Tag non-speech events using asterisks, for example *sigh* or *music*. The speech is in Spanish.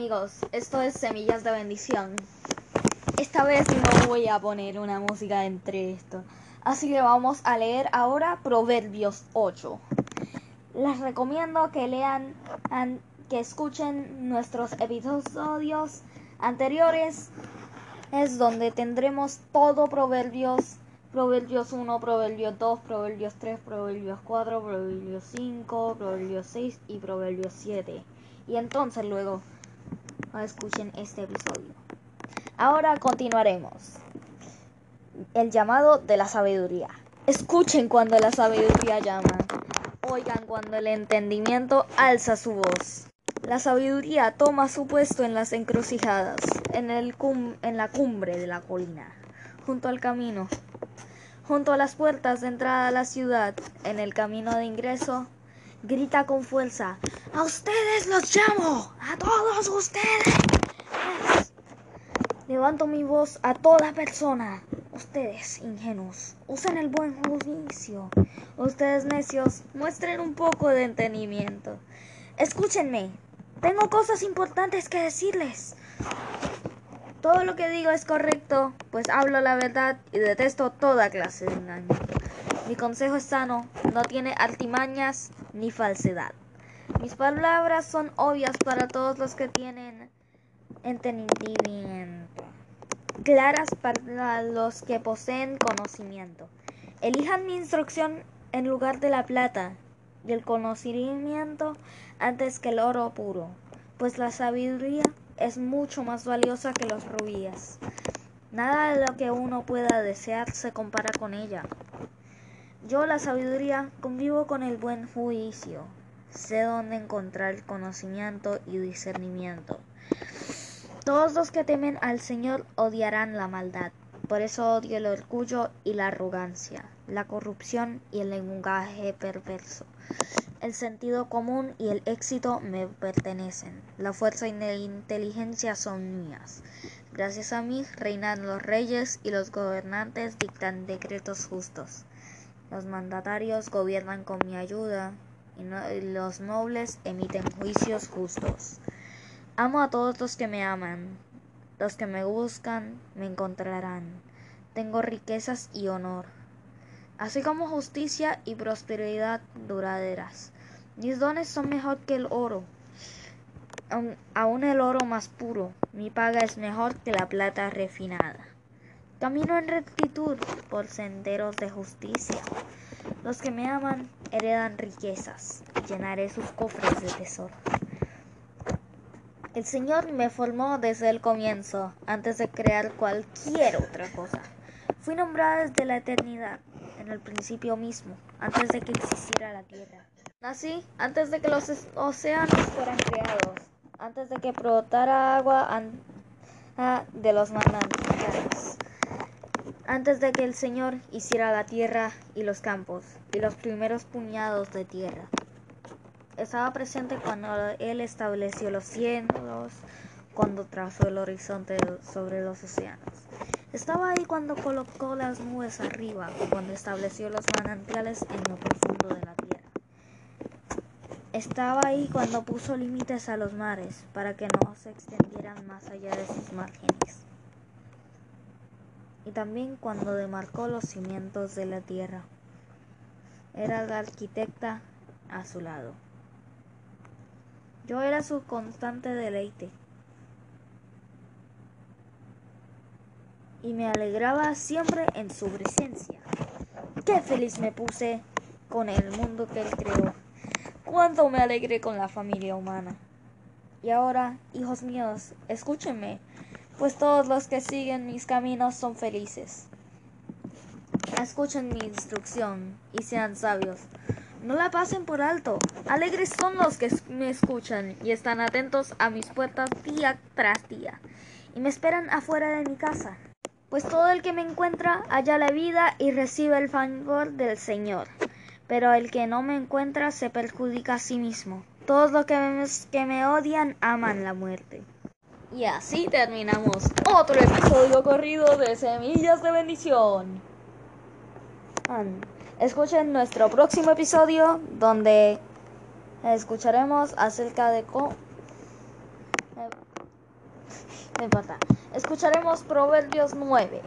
amigos, esto es Semillas de Bendición. Esta vez no voy a poner una música entre esto. Así que vamos a leer ahora Proverbios 8. Les recomiendo que lean, que escuchen nuestros episodios anteriores. Es donde tendremos todo Proverbios. Proverbios 1, Proverbios 2, Proverbios 3, Proverbios 4, Proverbios 5, Proverbios 6 y Proverbios 7. Y entonces luego escuchen este episodio. Ahora continuaremos. El llamado de la sabiduría. Escuchen cuando la sabiduría llama. Oigan cuando el entendimiento alza su voz. La sabiduría toma su puesto en las encrucijadas, en, el en la cumbre de la colina, junto al camino, junto a las puertas de entrada a la ciudad, en el camino de ingreso grita con fuerza, a ustedes los llamo, a todos ustedes. Levanto mi voz a toda persona. Ustedes, ingenuos, usen el buen juicio. Ustedes, necios, muestren un poco de entendimiento. Escúchenme, tengo cosas importantes que decirles. Todo lo que digo es correcto, pues hablo la verdad y detesto toda clase de engaño. Mi consejo es sano, no tiene artimañas ni falsedad. Mis palabras son obvias para todos los que tienen entendimiento, claras para los que poseen conocimiento. Elijan mi instrucción en lugar de la plata y el conocimiento antes que el oro puro, pues la sabiduría es mucho más valiosa que los rubíes. Nada de lo que uno pueda desear se compara con ella. Yo, la sabiduría, convivo con el buen juicio. Sé dónde encontrar conocimiento y discernimiento. Todos los que temen al Señor odiarán la maldad. Por eso odio el orgullo y la arrogancia, la corrupción y el lenguaje perverso. El sentido común y el éxito me pertenecen. La fuerza y la inteligencia son mías. Gracias a mí reinan los reyes y los gobernantes dictan decretos justos. Los mandatarios gobiernan con mi ayuda y, los nobles emiten juicios justos. Amo a todos los que me aman. Los que me buscan me encontrarán. Tengo riquezas y honor, así como justicia y prosperidad duraderas. Mis dones son mejor que el oro, aún el oro más puro. Mi paga es mejor que la plata refinada. Camino en rectitud por senderos de justicia. Los que me aman heredan riquezas. Llenaré sus cofres de tesoros. El Señor me formó desde el comienzo, antes de crear cualquier otra cosa. Fui nombrada desde la eternidad, en el principio mismo, antes de que existiera la tierra. Nací antes de que los océanos fueran creados, antes de que brotara agua de los manantiales antes de que el Señor hiciera la tierra y los campos y los primeros puñados de tierra. Estaba presente cuando Él estableció los cielos, cuando trazó el horizonte sobre los océanos. Estaba ahí cuando colocó las nubes arriba, cuando estableció los manantiales en lo profundo de la tierra. Estaba ahí cuando puso límites a los mares para que no se extendieran más allá de sus márgenes y también cuando demarcó los cimientos de la tierra. Era la arquitecta a su lado. Yo era su constante deleite. Y me alegraba siempre en su presencia. Qué feliz me puse con el mundo que él creó. Cuánto me alegré con la familia humana. Y ahora, hijos míos, escúchenme pues todos los que siguen mis caminos son felices. Escuchen mi instrucción y sean sabios. No la pasen por alto. Alegres son los que me escuchan y están atentos a mis puertas día tras día y me esperan afuera de mi casa. Pues todo el que me encuentra halla la vida y recibe el favor del Señor. Pero el que no me encuentra se perjudica a sí mismo. Todos los que me, que me odian aman la muerte. Y así terminamos otro episodio corrido de Semillas de Bendición. Escuchen nuestro próximo episodio donde escucharemos acerca de cómo... *laughs* No importa. Escucharemos Proverbios 9.